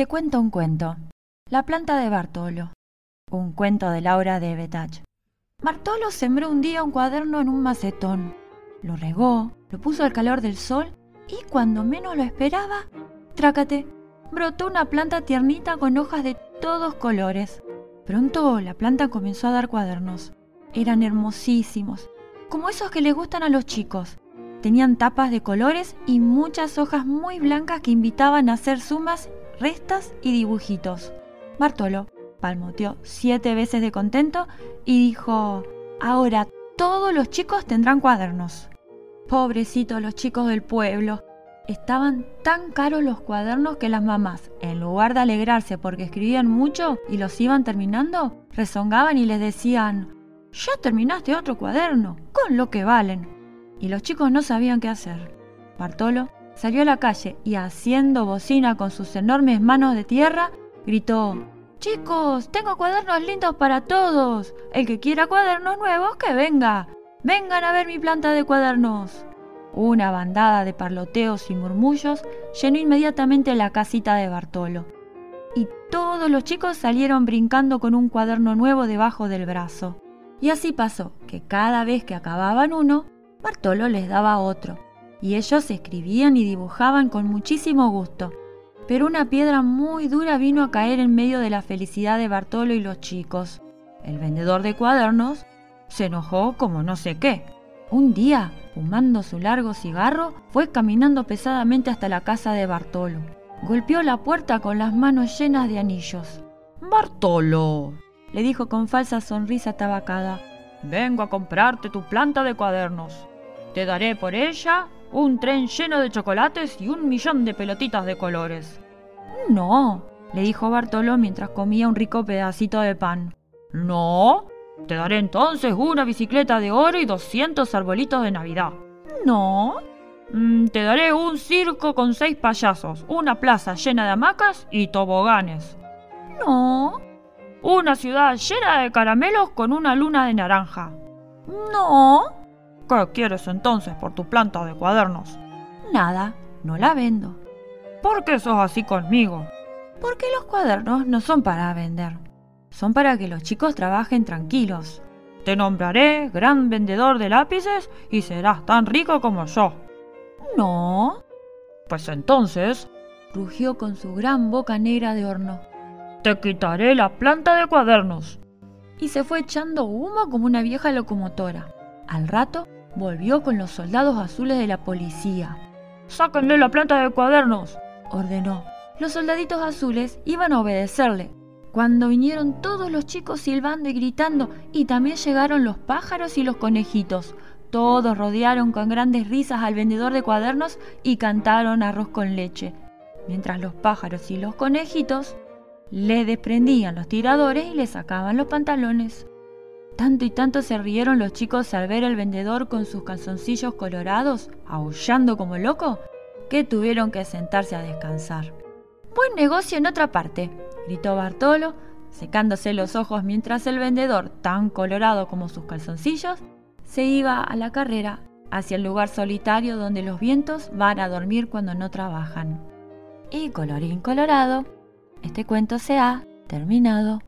Te cuento un cuento. La planta de Bartolo. Un cuento de Laura de Betach. Bartolo sembró un día un cuaderno en un macetón. Lo regó, lo puso al calor del sol y cuando menos lo esperaba, trácate, brotó una planta tiernita con hojas de todos colores. Pronto la planta comenzó a dar cuadernos. Eran hermosísimos, como esos que les gustan a los chicos. Tenían tapas de colores y muchas hojas muy blancas que invitaban a hacer sumas, restas y dibujitos. Bartolo palmoteó siete veces de contento y dijo, ahora todos los chicos tendrán cuadernos. Pobrecitos los chicos del pueblo. Estaban tan caros los cuadernos que las mamás, en lugar de alegrarse porque escribían mucho y los iban terminando, rezongaban y les decían, ya terminaste otro cuaderno, con lo que valen. Y los chicos no sabían qué hacer. Bartolo salió a la calle y haciendo bocina con sus enormes manos de tierra, gritó, Chicos, tengo cuadernos lindos para todos. El que quiera cuadernos nuevos, que venga. Vengan a ver mi planta de cuadernos. Una bandada de parloteos y murmullos llenó inmediatamente la casita de Bartolo. Y todos los chicos salieron brincando con un cuaderno nuevo debajo del brazo. Y así pasó, que cada vez que acababan uno, Bartolo les daba otro. Y ellos escribían y dibujaban con muchísimo gusto pero una piedra muy dura vino a caer en medio de la felicidad de Bartolo y los chicos. El vendedor de cuadernos se enojó como no sé qué. Un día, fumando su largo cigarro, fue caminando pesadamente hasta la casa de Bartolo. Golpeó la puerta con las manos llenas de anillos. Bartolo, le dijo con falsa sonrisa tabacada, vengo a comprarte tu planta de cuadernos. Te daré por ella un tren lleno de chocolates y un millón de pelotitas de colores. No, le dijo Bartolo mientras comía un rico pedacito de pan. No, te daré entonces una bicicleta de oro y 200 arbolitos de Navidad. No. Mm, te daré un circo con seis payasos, una plaza llena de hamacas y toboganes. No. Una ciudad llena de caramelos con una luna de naranja. No. ¿Qué quieres entonces por tu planta de cuadernos? Nada, no la vendo. ¿Por qué sos así conmigo? Porque los cuadernos no son para vender. Son para que los chicos trabajen tranquilos. Te nombraré gran vendedor de lápices y serás tan rico como yo. No. Pues entonces, rugió con su gran boca negra de horno. Te quitaré la planta de cuadernos. Y se fue echando humo como una vieja locomotora. Al rato volvió con los soldados azules de la policía. ¡Sáquenle la planta de cuadernos! ordenó. Los soldaditos azules iban a obedecerle. Cuando vinieron todos los chicos silbando y gritando, y también llegaron los pájaros y los conejitos. Todos rodearon con grandes risas al vendedor de cuadernos y cantaron arroz con leche, mientras los pájaros y los conejitos le desprendían los tiradores y le sacaban los pantalones. Tanto y tanto se rieron los chicos al ver al vendedor con sus calzoncillos colorados, aullando como loco, que tuvieron que sentarse a descansar. Buen negocio en otra parte, gritó Bartolo, secándose los ojos mientras el vendedor, tan colorado como sus calzoncillos, se iba a la carrera hacia el lugar solitario donde los vientos van a dormir cuando no trabajan. Y colorín colorado, este cuento se ha terminado.